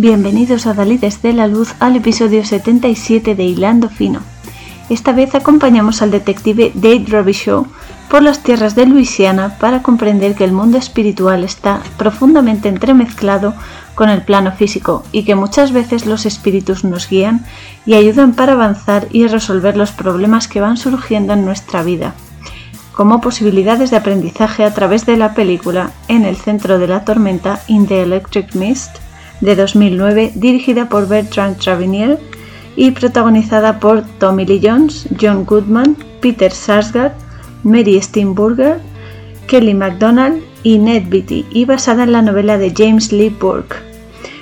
Bienvenidos a Dalí desde la luz al episodio 77 de Hilando Fino. Esta vez acompañamos al detective Dave Robichaud por las tierras de Luisiana para comprender que el mundo espiritual está profundamente entremezclado con el plano físico y que muchas veces los espíritus nos guían y ayudan para avanzar y resolver los problemas que van surgiendo en nuestra vida, como posibilidades de aprendizaje a través de la película En el centro de la tormenta In the Electric Mist de 2009 dirigida por Bertrand Travinier y protagonizada por Tommy Lee Jones, John Goodman, Peter Sarsgaard, Mary Steenburgen, Kelly MacDonald y Ned Beatty y basada en la novela de James Lee Burke.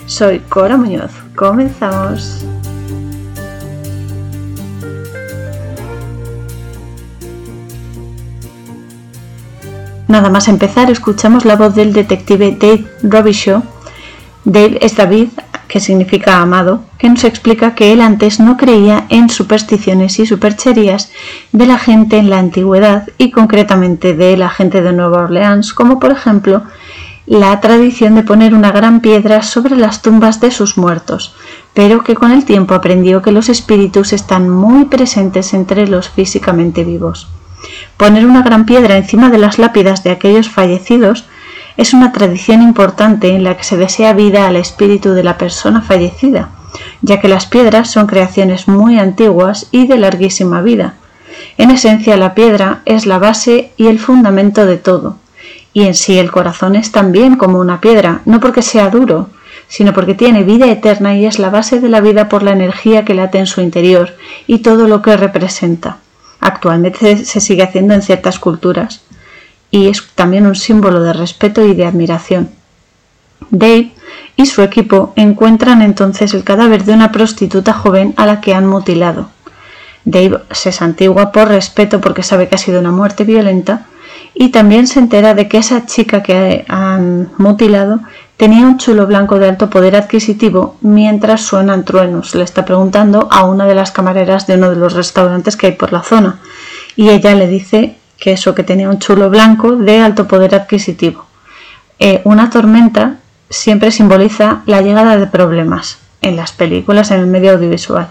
Soy Cora Muñoz. Comenzamos. Nada más empezar, escuchamos la voz del detective Dave Robichaud. Dave es David, que significa amado, que nos explica que él antes no creía en supersticiones y supercherías de la gente en la antigüedad y concretamente de la gente de Nueva Orleans, como por ejemplo la tradición de poner una gran piedra sobre las tumbas de sus muertos, pero que con el tiempo aprendió que los espíritus están muy presentes entre los físicamente vivos. Poner una gran piedra encima de las lápidas de aquellos fallecidos es una tradición importante en la que se desea vida al espíritu de la persona fallecida, ya que las piedras son creaciones muy antiguas y de larguísima vida. En esencia, la piedra es la base y el fundamento de todo, y en sí el corazón es también como una piedra, no porque sea duro, sino porque tiene vida eterna y es la base de la vida por la energía que late en su interior y todo lo que representa. Actualmente se sigue haciendo en ciertas culturas y es también un símbolo de respeto y de admiración. Dave y su equipo encuentran entonces el cadáver de una prostituta joven a la que han mutilado. Dave se santigua por respeto porque sabe que ha sido una muerte violenta y también se entera de que esa chica que han mutilado tenía un chulo blanco de alto poder adquisitivo mientras suenan truenos. Le está preguntando a una de las camareras de uno de los restaurantes que hay por la zona y ella le dice que eso, que tenía un chulo blanco de alto poder adquisitivo. Eh, una tormenta siempre simboliza la llegada de problemas en las películas, en el medio audiovisual.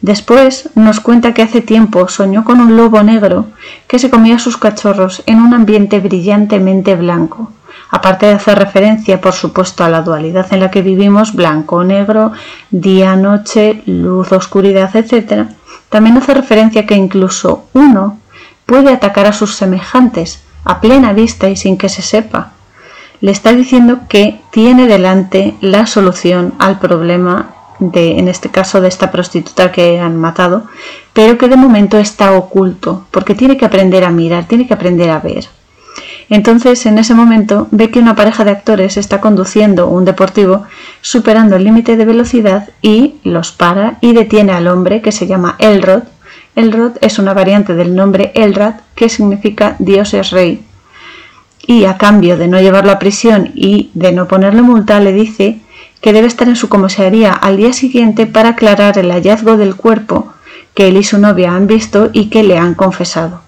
Después nos cuenta que hace tiempo soñó con un lobo negro que se comía sus cachorros en un ambiente brillantemente blanco. Aparte de hacer referencia, por supuesto, a la dualidad en la que vivimos, blanco-negro, día-noche, luz-oscuridad, etc., también hace referencia que incluso uno puede atacar a sus semejantes a plena vista y sin que se sepa. Le está diciendo que tiene delante la solución al problema de, en este caso, de esta prostituta que han matado, pero que de momento está oculto, porque tiene que aprender a mirar, tiene que aprender a ver. Entonces, en ese momento, ve que una pareja de actores está conduciendo un deportivo superando el límite de velocidad y los para y detiene al hombre que se llama Elrod. Elrod es una variante del nombre Elrad que significa Dios es rey. Y a cambio de no llevarlo a prisión y de no ponerle multa, le dice que debe estar en su comisaría al día siguiente para aclarar el hallazgo del cuerpo que él y su novia han visto y que le han confesado.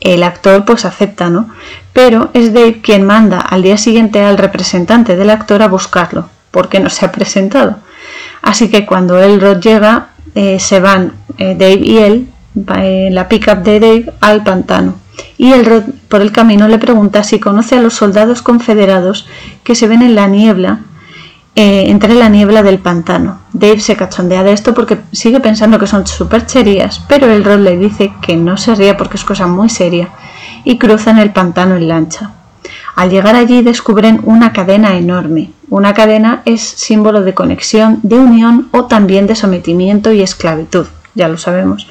El actor pues acepta, ¿no? Pero es Dave quien manda al día siguiente al representante del actor a buscarlo, porque no se ha presentado. Así que cuando Elrod llega, eh, se van eh, Dave y él, en la pickup de Dave, al pantano. Y Elrod por el camino le pregunta si conoce a los soldados confederados que se ven en la niebla eh, entre la niebla del pantano. Dave se cachondea de esto porque sigue pensando que son supercherías, pero el rol le dice que no se ría porque es cosa muy seria y cruzan el pantano en lancha. Al llegar allí descubren una cadena enorme. Una cadena es símbolo de conexión, de unión o también de sometimiento y esclavitud, ya lo sabemos,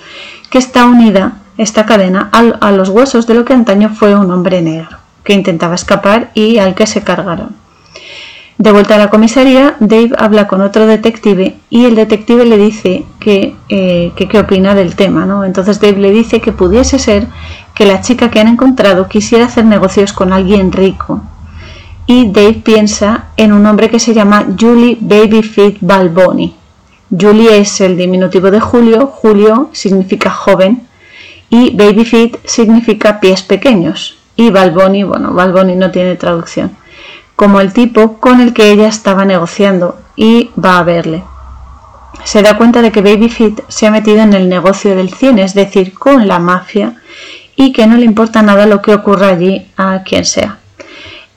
que está unida esta cadena a los huesos de lo que antaño fue un hombre negro, que intentaba escapar y al que se cargaron. De vuelta a la comisaría, Dave habla con otro detective y el detective le dice que eh, qué opina del tema. ¿no? Entonces Dave le dice que pudiese ser que la chica que han encontrado quisiera hacer negocios con alguien rico. Y Dave piensa en un hombre que se llama Julie Babyfeet Balboni. Julie es el diminutivo de Julio, Julio significa joven y Babyfeet significa pies pequeños. Y Balboni, bueno, Balboni no tiene traducción como el tipo con el que ella estaba negociando. y va a verle. Se da cuenta de que Baby Fit se ha metido en el negocio del cine, es decir, con la mafia, y que no le importa nada lo que ocurra allí a quien sea.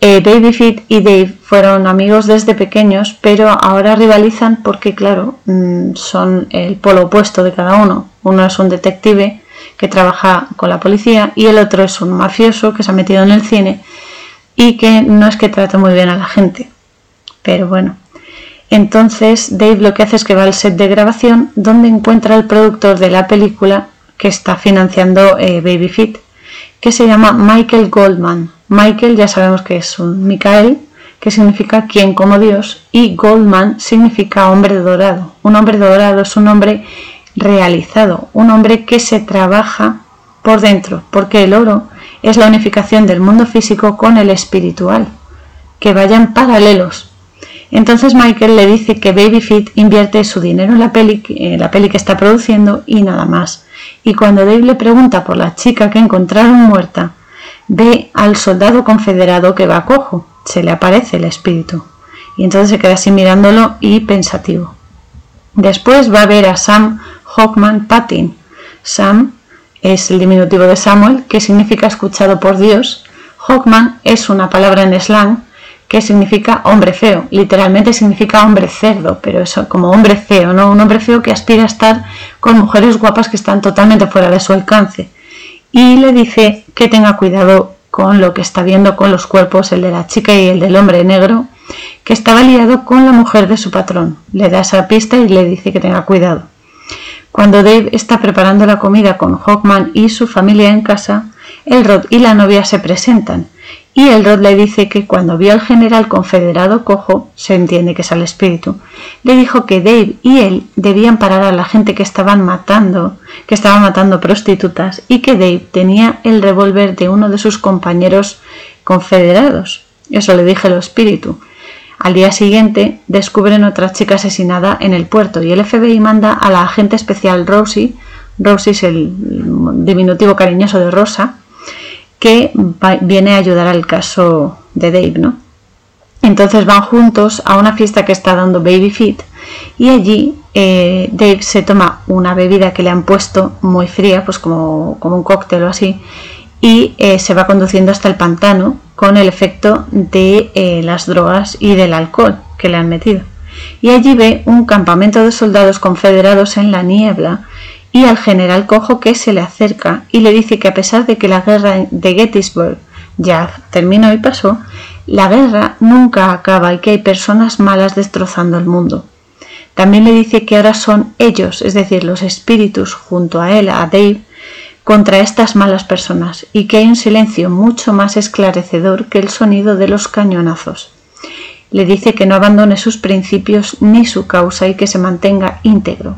Eh, Baby Fit y Dave fueron amigos desde pequeños, pero ahora rivalizan porque, claro, mm, son el polo opuesto de cada uno. Uno es un detective que trabaja con la policía y el otro es un mafioso que se ha metido en el cine y que no es que trate muy bien a la gente. Pero bueno. Entonces Dave lo que hace es que va al set de grabación donde encuentra al productor de la película que está financiando eh, Baby Fit, que se llama Michael Goldman. Michael ya sabemos que es un Micael, que significa quien como Dios, y Goldman significa hombre dorado. Un hombre dorado es un hombre realizado, un hombre que se trabaja por dentro, porque el oro es la unificación del mundo físico con el espiritual, que vayan paralelos. Entonces Michael le dice que Babyfit invierte su dinero en la peli, la peli que está produciendo y nada más. Y cuando Dave le pregunta por la chica que encontraron muerta, ve al soldado confederado que va cojo, se le aparece el espíritu, y entonces se queda así mirándolo y pensativo. Después va a ver a Sam Hawkman Patin. Sam es el diminutivo de Samuel, que significa escuchado por Dios. Hawkman es una palabra en slang que significa hombre feo. Literalmente significa hombre cerdo, pero eso como hombre feo, ¿no? Un hombre feo que aspira a estar con mujeres guapas que están totalmente fuera de su alcance y le dice que tenga cuidado con lo que está viendo con los cuerpos, el de la chica y el del hombre negro, que estaba liado con la mujer de su patrón. Le da esa pista y le dice que tenga cuidado. Cuando Dave está preparando la comida con Hawkman y su familia en casa, Elrod y la novia se presentan y Elrod le dice que cuando vio al general confederado cojo, se entiende que es al espíritu, le dijo que Dave y él debían parar a la gente que estaban matando, que estaban matando prostitutas, y que Dave tenía el revólver de uno de sus compañeros confederados. Eso le dije el espíritu. Al día siguiente descubren otra chica asesinada en el puerto y el FBI manda a la agente especial Rosie, Rosie es el diminutivo cariñoso de Rosa, que viene a ayudar al caso de Dave, ¿no? Entonces van juntos a una fiesta que está dando Baby Fit y allí eh, Dave se toma una bebida que le han puesto muy fría, pues como, como un cóctel o así, y eh, se va conduciendo hasta el pantano con el efecto de eh, las drogas y del alcohol que le han metido. Y allí ve un campamento de soldados confederados en la niebla y al general Cojo que se le acerca y le dice que a pesar de que la guerra de Gettysburg ya terminó y pasó, la guerra nunca acaba y que hay personas malas destrozando el mundo. También le dice que ahora son ellos, es decir, los espíritus, junto a él, a Dave, contra estas malas personas y que hay un silencio mucho más esclarecedor que el sonido de los cañonazos. Le dice que no abandone sus principios ni su causa y que se mantenga íntegro.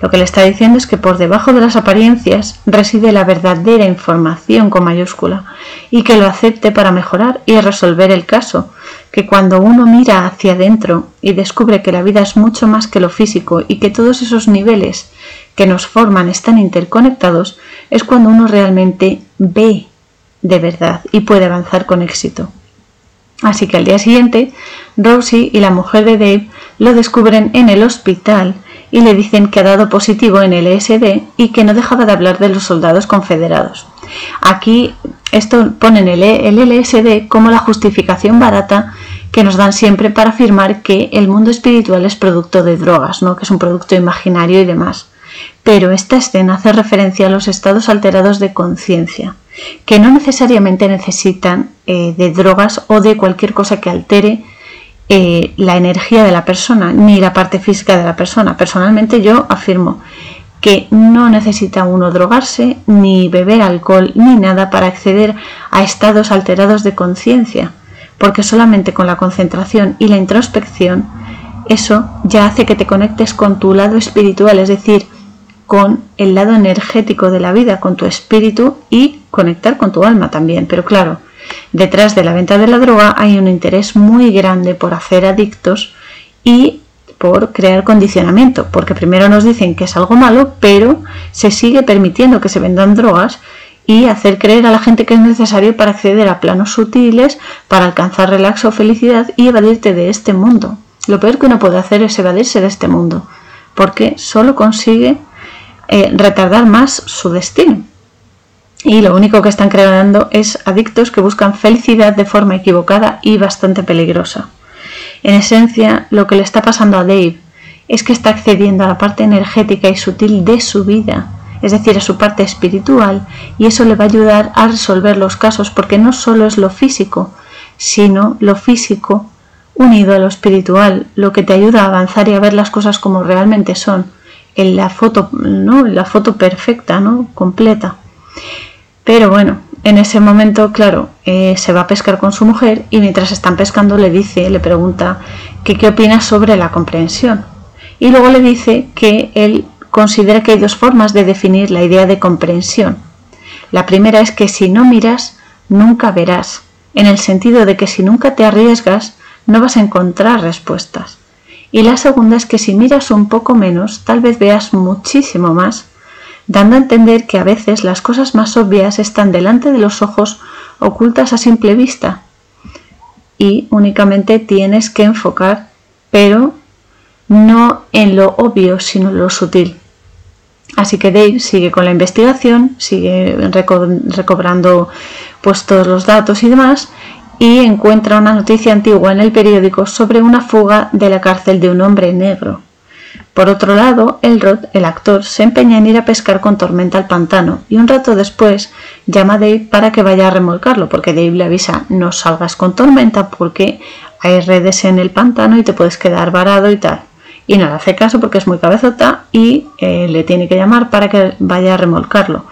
Lo que le está diciendo es que por debajo de las apariencias reside la verdadera información con mayúscula y que lo acepte para mejorar y resolver el caso, que cuando uno mira hacia adentro y descubre que la vida es mucho más que lo físico y que todos esos niveles que nos forman están interconectados, es cuando uno realmente ve de verdad y puede avanzar con éxito. Así que al día siguiente, Rosie y la mujer de Dave lo descubren en el hospital y le dicen que ha dado positivo en el LSD y que no dejaba de hablar de los soldados confederados. Aquí esto ponen el, el LSD como la justificación barata que nos dan siempre para afirmar que el mundo espiritual es producto de drogas, ¿no? que es un producto imaginario y demás. Pero esta escena hace referencia a los estados alterados de conciencia, que no necesariamente necesitan eh, de drogas o de cualquier cosa que altere eh, la energía de la persona ni la parte física de la persona. Personalmente yo afirmo que no necesita uno drogarse, ni beber alcohol, ni nada para acceder a estados alterados de conciencia, porque solamente con la concentración y la introspección eso ya hace que te conectes con tu lado espiritual, es decir, con el lado energético de la vida, con tu espíritu y conectar con tu alma también. Pero claro, Detrás de la venta de la droga hay un interés muy grande por hacer adictos y por crear condicionamiento, porque primero nos dicen que es algo malo, pero se sigue permitiendo que se vendan drogas y hacer creer a la gente que es necesario para acceder a planos sutiles, para alcanzar relax o felicidad y evadirte de este mundo. Lo peor que uno puede hacer es evadirse de este mundo, porque solo consigue eh, retardar más su destino. Y lo único que están creando es adictos que buscan felicidad de forma equivocada y bastante peligrosa. En esencia, lo que le está pasando a Dave es que está accediendo a la parte energética y sutil de su vida, es decir, a su parte espiritual, y eso le va a ayudar a resolver los casos, porque no solo es lo físico, sino lo físico unido a lo espiritual, lo que te ayuda a avanzar y a ver las cosas como realmente son, en la foto, ¿no? la foto perfecta, ¿no? completa. Pero bueno, en ese momento, claro, eh, se va a pescar con su mujer y mientras están pescando le dice, le pregunta que qué opina sobre la comprensión. Y luego le dice que él considera que hay dos formas de definir la idea de comprensión. La primera es que si no miras, nunca verás, en el sentido de que si nunca te arriesgas, no vas a encontrar respuestas. Y la segunda es que si miras un poco menos, tal vez veas muchísimo más, dando a entender que a veces las cosas más obvias están delante de los ojos ocultas a simple vista y únicamente tienes que enfocar, pero no en lo obvio, sino en lo sutil. Así que Dave sigue con la investigación, sigue recobrando pues todos los datos y demás, y encuentra una noticia antigua en el periódico sobre una fuga de la cárcel de un hombre negro. Por otro lado, Elrod, el actor, se empeña en ir a pescar con Tormenta al pantano y un rato después llama a Dave para que vaya a remolcarlo, porque Dave le avisa no salgas con Tormenta porque hay redes en el pantano y te puedes quedar varado y tal. Y no le hace caso porque es muy cabezota y eh, le tiene que llamar para que vaya a remolcarlo,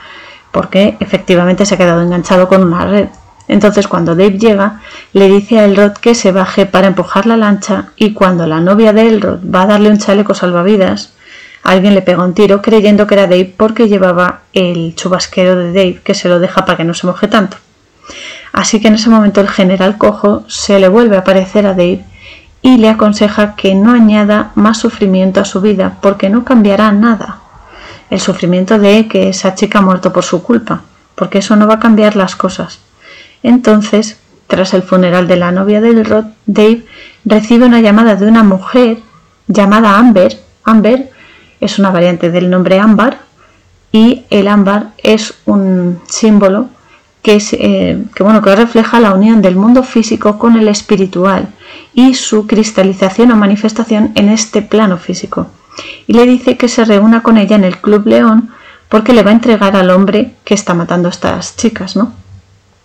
porque efectivamente se ha quedado enganchado con una red. Entonces cuando Dave llega, le dice a Elrod que se baje para empujar la lancha y cuando la novia de Elrod va a darle un chaleco salvavidas, alguien le pega un tiro creyendo que era Dave porque llevaba el chubasquero de Dave que se lo deja para que no se moje tanto. Así que en ese momento el general cojo se le vuelve a aparecer a Dave y le aconseja que no añada más sufrimiento a su vida porque no cambiará nada. El sufrimiento de que esa chica ha muerto por su culpa, porque eso no va a cambiar las cosas. Entonces, tras el funeral de la novia del Rod, Dave recibe una llamada de una mujer llamada Amber. Amber es una variante del nombre ámbar y el ámbar es un símbolo que, eh, que, bueno, que refleja la unión del mundo físico con el espiritual y su cristalización o manifestación en este plano físico. Y le dice que se reúna con ella en el Club León porque le va a entregar al hombre que está matando a estas chicas, ¿no?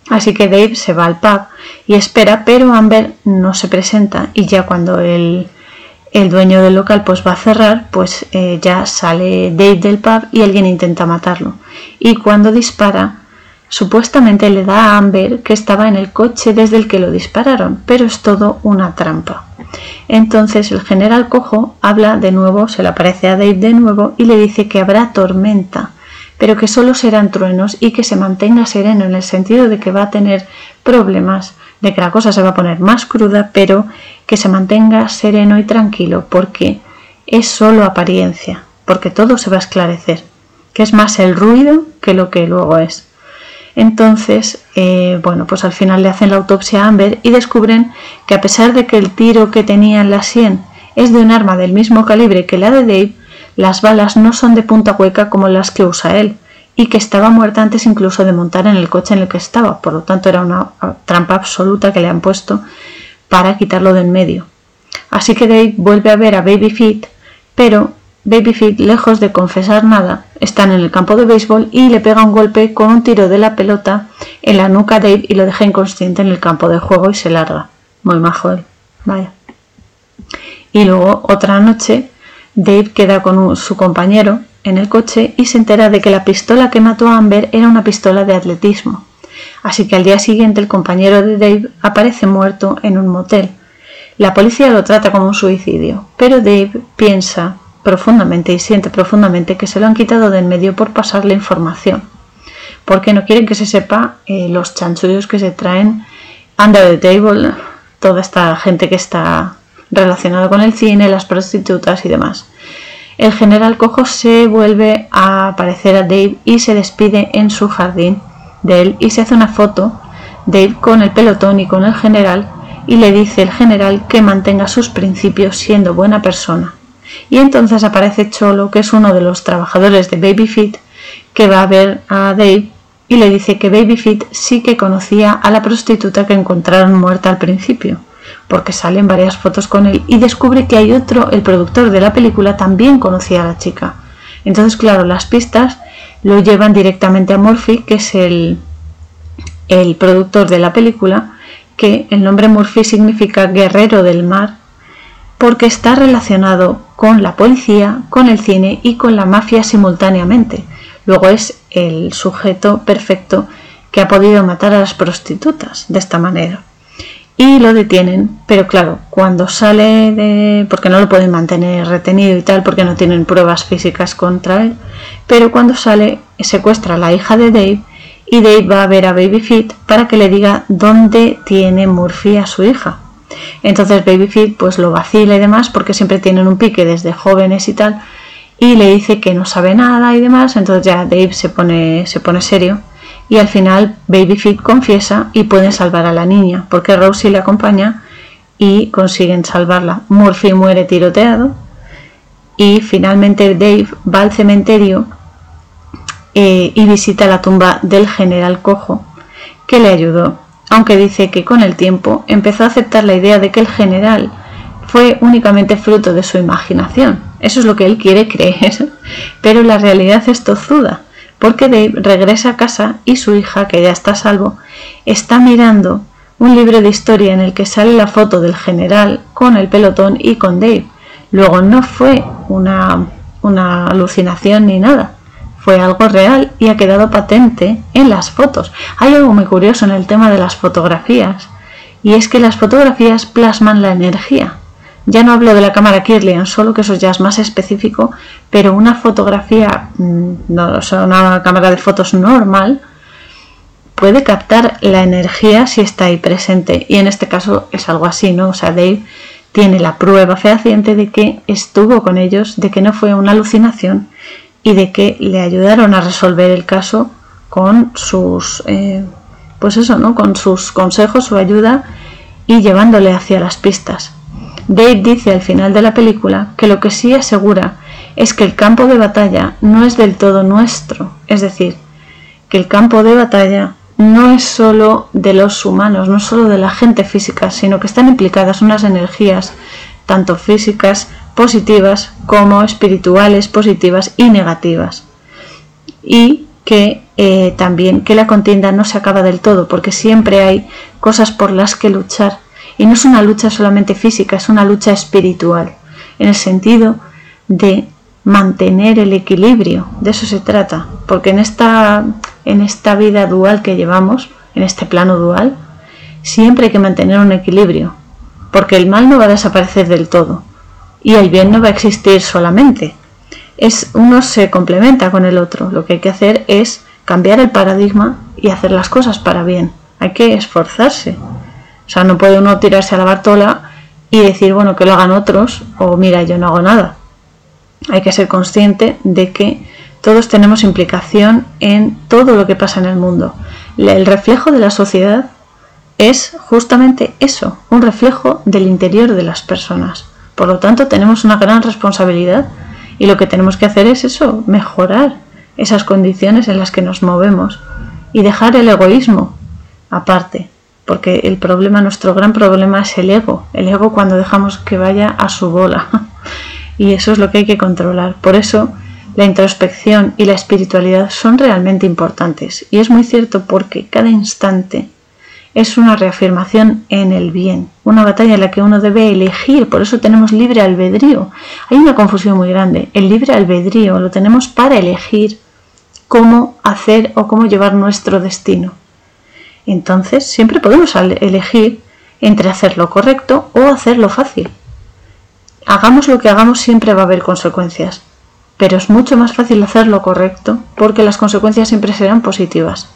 Así que Dave se va al pub y espera, pero Amber no se presenta y ya cuando el, dueño del local pues va a cerrar, pues eh, ya sale Dave del pub y alguien intenta matarlo. Y cuando dispara, supuestamente le da a Amber que estaba en el coche desde el que lo dispararon, pero es todo una trampa. Entonces el general cojo habla de nuevo, se le aparece a Dave de nuevo y le dice que habrá tormenta pero que solo serán truenos y que se mantenga sereno en el sentido de que va a tener problemas, de que la cosa se va a poner más cruda, pero que se mantenga sereno y tranquilo porque es solo apariencia, porque todo se va a esclarecer, que es más el ruido que lo que luego es. Entonces, eh, bueno, pues al final le hacen la autopsia a Amber y descubren que a pesar de que el tiro que tenía en la sien es de un arma del mismo calibre que la de Dave, las balas no son de punta hueca como las que usa él, y que estaba muerta antes incluso de montar en el coche en el que estaba, por lo tanto era una trampa absoluta que le han puesto para quitarlo de en medio. Así que Dave vuelve a ver a Baby Feet, pero Baby Feet, lejos de confesar nada, está en el campo de béisbol y le pega un golpe con un tiro de la pelota en la nuca a Dave y lo deja inconsciente en el campo de juego y se larga. Muy majo él. Vaya. Y luego otra noche Dave queda con su compañero en el coche y se entera de que la pistola que mató a Amber era una pistola de atletismo. Así que al día siguiente el compañero de Dave aparece muerto en un motel. La policía lo trata como un suicidio, pero Dave piensa profundamente y siente profundamente que se lo han quitado de en medio por pasarle información, porque no quieren que se sepa eh, los chanchullos que se traen under the table, toda esta gente que está relacionada con el cine, las prostitutas y demás. El general Cojo se vuelve a aparecer a Dave y se despide en su jardín de él y se hace una foto, Dave con el pelotón y con el general, y le dice el general que mantenga sus principios siendo buena persona. Y entonces aparece Cholo, que es uno de los trabajadores de Babyfit, que va a ver a Dave y le dice que Babyfit sí que conocía a la prostituta que encontraron muerta al principio, porque salen varias fotos con él y descubre que hay otro, el productor de la película, también conocía a la chica. Entonces, claro, las pistas lo llevan directamente a Murphy, que es el, el productor de la película, que el nombre Murphy significa guerrero del mar, porque está relacionado con la policía, con el cine y con la mafia simultáneamente. Luego es el sujeto perfecto que ha podido matar a las prostitutas de esta manera. Y lo detienen, pero claro, cuando sale de... porque no lo pueden mantener retenido y tal, porque no tienen pruebas físicas contra él, pero cuando sale secuestra a la hija de Dave y Dave va a ver a Babyfit para que le diga dónde tiene Murphy a su hija. Entonces Babyfit pues lo vacila y demás porque siempre tienen un pique desde jóvenes y tal, y le dice que no sabe nada y demás, entonces ya Dave se pone, se pone serio y al final Babyfit confiesa y pueden salvar a la niña, porque Rosie le acompaña y consiguen salvarla. Murphy muere tiroteado y finalmente Dave va al cementerio eh, y visita la tumba del general Cojo, que le ayudó, aunque dice que con el tiempo empezó a aceptar la idea de que el general fue únicamente fruto de su imaginación. Eso es lo que él quiere creer, pero la realidad es tozuda, porque Dave regresa a casa y su hija, que ya está a salvo, está mirando un libro de historia en el que sale la foto del general con el pelotón y con Dave. Luego no fue una, una alucinación ni nada, fue algo real y ha quedado patente en las fotos. Hay algo muy curioso en el tema de las fotografías, y es que las fotografías plasman la energía. Ya no hablo de la cámara Kirlian, solo que eso ya es más específico, pero una fotografía, mm, no, o sea, una cámara de fotos normal, puede captar la energía si está ahí presente. Y en este caso es algo así, ¿no? O sea, Dave tiene la prueba fehaciente de que estuvo con ellos, de que no fue una alucinación y de que le ayudaron a resolver el caso con sus, eh, pues eso, ¿no? Con sus consejos, su ayuda y llevándole hacia las pistas. Dave dice al final de la película que lo que sí asegura es que el campo de batalla no es del todo nuestro, es decir, que el campo de batalla no es solo de los humanos, no solo de la gente física, sino que están implicadas unas energías, tanto físicas positivas como espirituales positivas y negativas. Y que eh, también que la contienda no se acaba del todo, porque siempre hay cosas por las que luchar y no es una lucha solamente física, es una lucha espiritual, en el sentido de mantener el equilibrio, de eso se trata, porque en esta, en esta vida dual que llevamos, en este plano dual, siempre hay que mantener un equilibrio, porque el mal no va a desaparecer del todo y el bien no va a existir solamente. Es, uno se complementa con el otro. Lo que hay que hacer es cambiar el paradigma y hacer las cosas para bien. Hay que esforzarse. O sea, no puede uno tirarse a la bartola y decir, bueno, que lo hagan otros o mira, yo no hago nada. Hay que ser consciente de que todos tenemos implicación en todo lo que pasa en el mundo. El reflejo de la sociedad es justamente eso, un reflejo del interior de las personas. Por lo tanto, tenemos una gran responsabilidad y lo que tenemos que hacer es eso, mejorar esas condiciones en las que nos movemos y dejar el egoísmo aparte porque el problema, nuestro gran problema es el ego, el ego cuando dejamos que vaya a su bola. y eso es lo que hay que controlar. Por eso la introspección y la espiritualidad son realmente importantes. Y es muy cierto porque cada instante es una reafirmación en el bien, una batalla en la que uno debe elegir, por eso tenemos libre albedrío. Hay una confusión muy grande. El libre albedrío lo tenemos para elegir cómo hacer o cómo llevar nuestro destino. Entonces siempre podemos elegir entre hacer lo correcto o hacer lo fácil. Hagamos lo que hagamos siempre va a haber consecuencias, pero es mucho más fácil hacer lo correcto porque las consecuencias siempre serán positivas.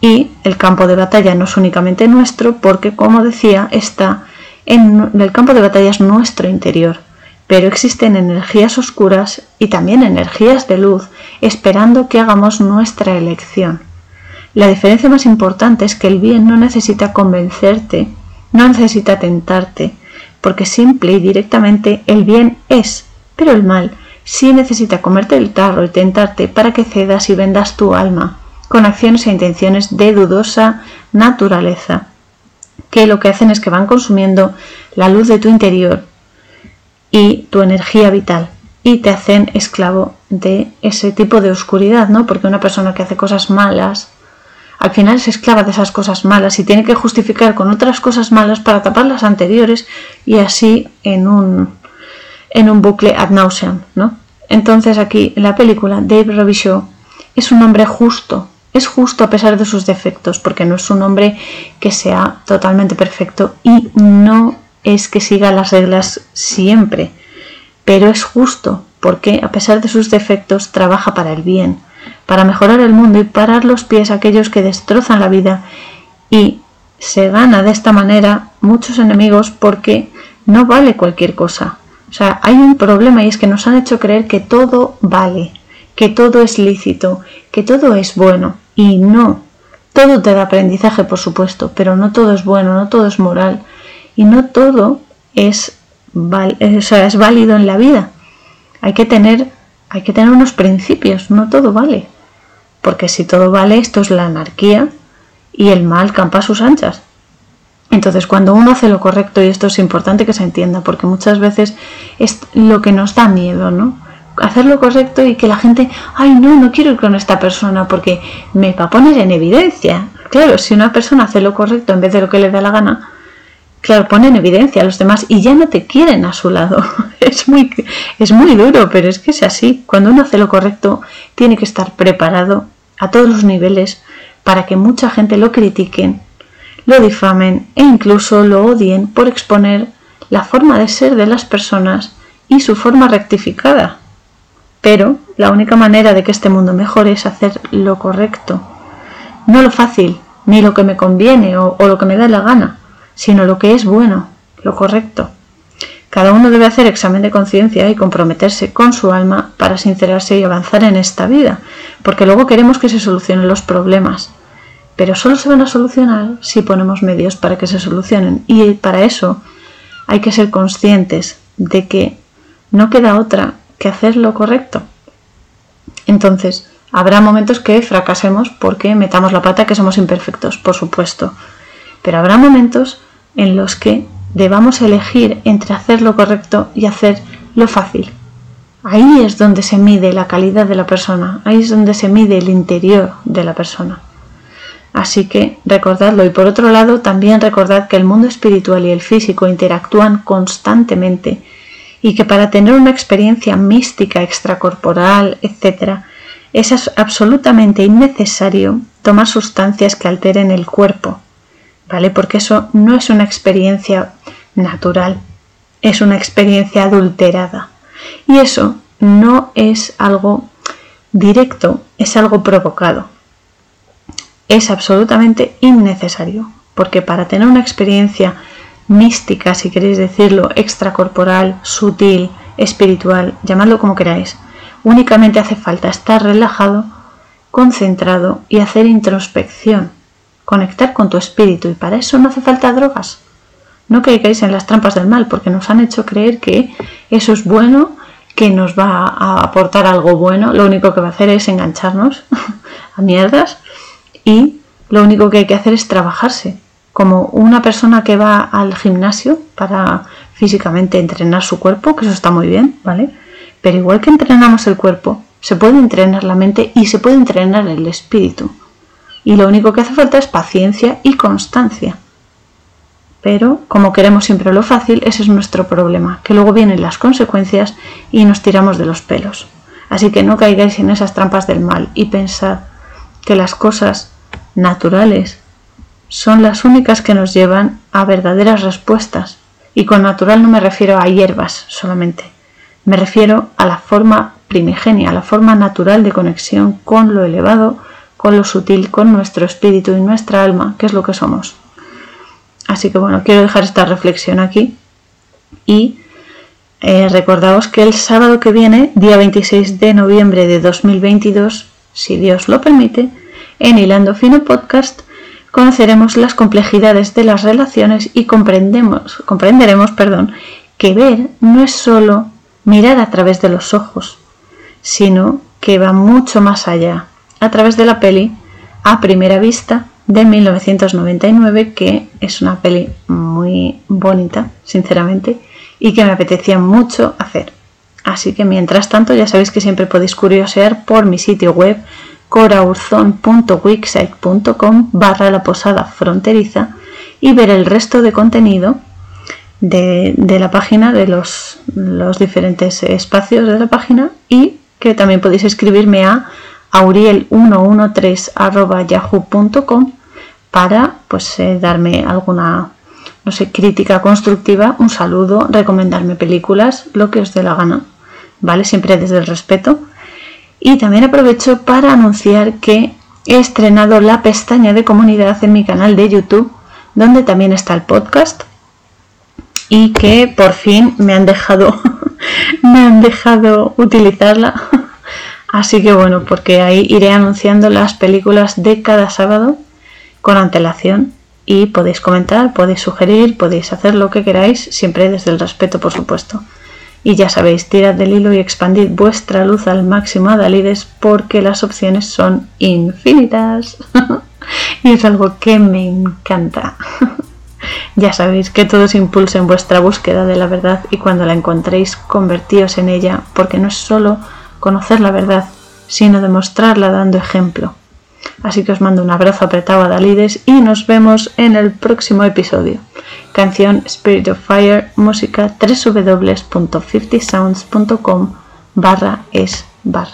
Y el campo de batalla no es únicamente nuestro porque, como decía, está en el campo de batalla es nuestro interior, pero existen energías oscuras y también energías de luz esperando que hagamos nuestra elección. La diferencia más importante es que el bien no necesita convencerte no necesita tentarte, porque simple y directamente el bien es, pero el mal sí necesita comerte el tarro y tentarte para que cedas y vendas tu alma, con acciones e intenciones de dudosa naturaleza, que lo que hacen es que van consumiendo la luz de tu interior y tu energía vital y te hacen esclavo de ese tipo de oscuridad, ¿no? Porque una persona que hace cosas malas, al final es esclava de esas cosas malas y tiene que justificar con otras cosas malas para tapar las anteriores y así en un, en un bucle ad nauseam, ¿no? Entonces aquí en la película Dave Robichaud es un hombre justo, es justo a pesar de sus defectos, porque no es un hombre que sea totalmente perfecto y no es que siga las reglas siempre, pero es justo porque a pesar de sus defectos trabaja para el bien, para mejorar el mundo y parar los pies a aquellos que destrozan la vida y se gana de esta manera muchos enemigos porque no vale cualquier cosa. O sea, hay un problema y es que nos han hecho creer que todo vale, que todo es lícito, que todo es bueno y no. Todo te da aprendizaje, por supuesto, pero no todo es bueno, no todo es moral y no todo es, es válido en la vida. Hay que tener hay que tener unos principios, no todo vale. Porque si todo vale, esto es la anarquía y el mal campa a sus anchas. Entonces, cuando uno hace lo correcto, y esto es importante que se entienda, porque muchas veces es lo que nos da miedo, ¿no? Hacer lo correcto y que la gente, ay, no, no quiero ir con esta persona porque me va a poner en evidencia. Claro, si una persona hace lo correcto en vez de lo que le da la gana, claro, pone en evidencia a los demás y ya no te quieren a su lado. es, muy, es muy duro, pero es que es así. Cuando uno hace lo correcto, tiene que estar preparado a todos los niveles para que mucha gente lo critiquen, lo difamen e incluso lo odien por exponer la forma de ser de las personas y su forma rectificada. Pero la única manera de que este mundo mejore es hacer lo correcto, no lo fácil, ni lo que me conviene o, o lo que me da la gana sino lo que es bueno, lo correcto. Cada uno debe hacer examen de conciencia y comprometerse con su alma para sincerarse y avanzar en esta vida, porque luego queremos que se solucionen los problemas. Pero solo se van a solucionar si ponemos medios para que se solucionen. Y para eso hay que ser conscientes de que no queda otra que hacer lo correcto. Entonces, habrá momentos que fracasemos porque metamos la pata que somos imperfectos, por supuesto. Pero habrá momentos en los que debamos elegir entre hacer lo correcto y hacer lo fácil. Ahí es donde se mide la calidad de la persona, ahí es donde se mide el interior de la persona. Así que recordadlo y por otro lado también recordad que el mundo espiritual y el físico interactúan constantemente y que para tener una experiencia mística, extracorporal, etc., es absolutamente innecesario tomar sustancias que alteren el cuerpo, ¿vale? Porque eso no es una experiencia natural, es una experiencia adulterada. Y eso no es algo directo, es algo provocado. Es absolutamente innecesario, porque para tener una experiencia mística, si queréis decirlo, extracorporal, sutil, espiritual, llamadlo como queráis, únicamente hace falta estar relajado, concentrado y hacer introspección conectar con tu espíritu y para eso no hace falta drogas. No caigáis en las trampas del mal porque nos han hecho creer que eso es bueno, que nos va a aportar algo bueno, lo único que va a hacer es engancharnos a mierdas y lo único que hay que hacer es trabajarse. Como una persona que va al gimnasio para físicamente entrenar su cuerpo, que eso está muy bien, ¿vale? Pero igual que entrenamos el cuerpo, se puede entrenar la mente y se puede entrenar el espíritu y lo único que hace falta es paciencia y constancia. Pero como queremos siempre lo fácil, ese es nuestro problema, que luego vienen las consecuencias y nos tiramos de los pelos. Así que no caigáis en esas trampas del mal y pensad que las cosas naturales son las únicas que nos llevan a verdaderas respuestas. Y con natural no me refiero a hierbas solamente, me refiero a la forma primigenia, a la forma natural de conexión con lo elevado, con lo sutil, con nuestro espíritu y nuestra alma, que es lo que somos. Así que bueno, quiero dejar esta reflexión aquí y eh, recordaos que el sábado que viene, día 26 de noviembre de 2022, si Dios lo permite, en Hilando Fino Podcast conoceremos las complejidades de las relaciones y comprendemos, comprenderemos perdón, que ver no es solo mirar a través de los ojos, sino que va mucho más allá, a través de la peli A Primera Vista de 1999, que es una peli muy bonita, sinceramente, y que me apetecía mucho hacer. Así que mientras tanto ya sabéis que siempre podéis curiosear por mi sitio web coraurzon.wixsite.com barra la posada fronteriza y ver el resto de contenido de, la página, de los, los, diferentes espacios de la página y que también podéis escribirme a auriel113.yahoo.com para pues eh, darme alguna no sé, crítica constructiva, un saludo, recomendarme películas, lo que os dé la gana, ¿vale? Siempre desde el respeto. Y también aprovecho para anunciar que he estrenado la pestaña de comunidad en mi canal de YouTube, donde también está el podcast y que por fin me han dejado me han dejado utilizarla. Así que bueno, porque ahí iré anunciando las películas de cada sábado con antelación y podéis comentar, podéis sugerir, podéis hacer lo que queráis, siempre desde el respeto, por supuesto. Y ya sabéis, tirad del hilo y expandid vuestra luz al máximo a Dalides porque las opciones son infinitas. y es algo que me encanta. ya sabéis que todo os impulsa en vuestra búsqueda de la verdad y cuando la encontréis convertíos en ella porque no es solo conocer la verdad, sino demostrarla dando ejemplo. Así que os mando un abrazo apretado a Dalides y nos vemos en el próximo episodio. Canción Spirit of Fire, música www.50sounds.com barra es barra.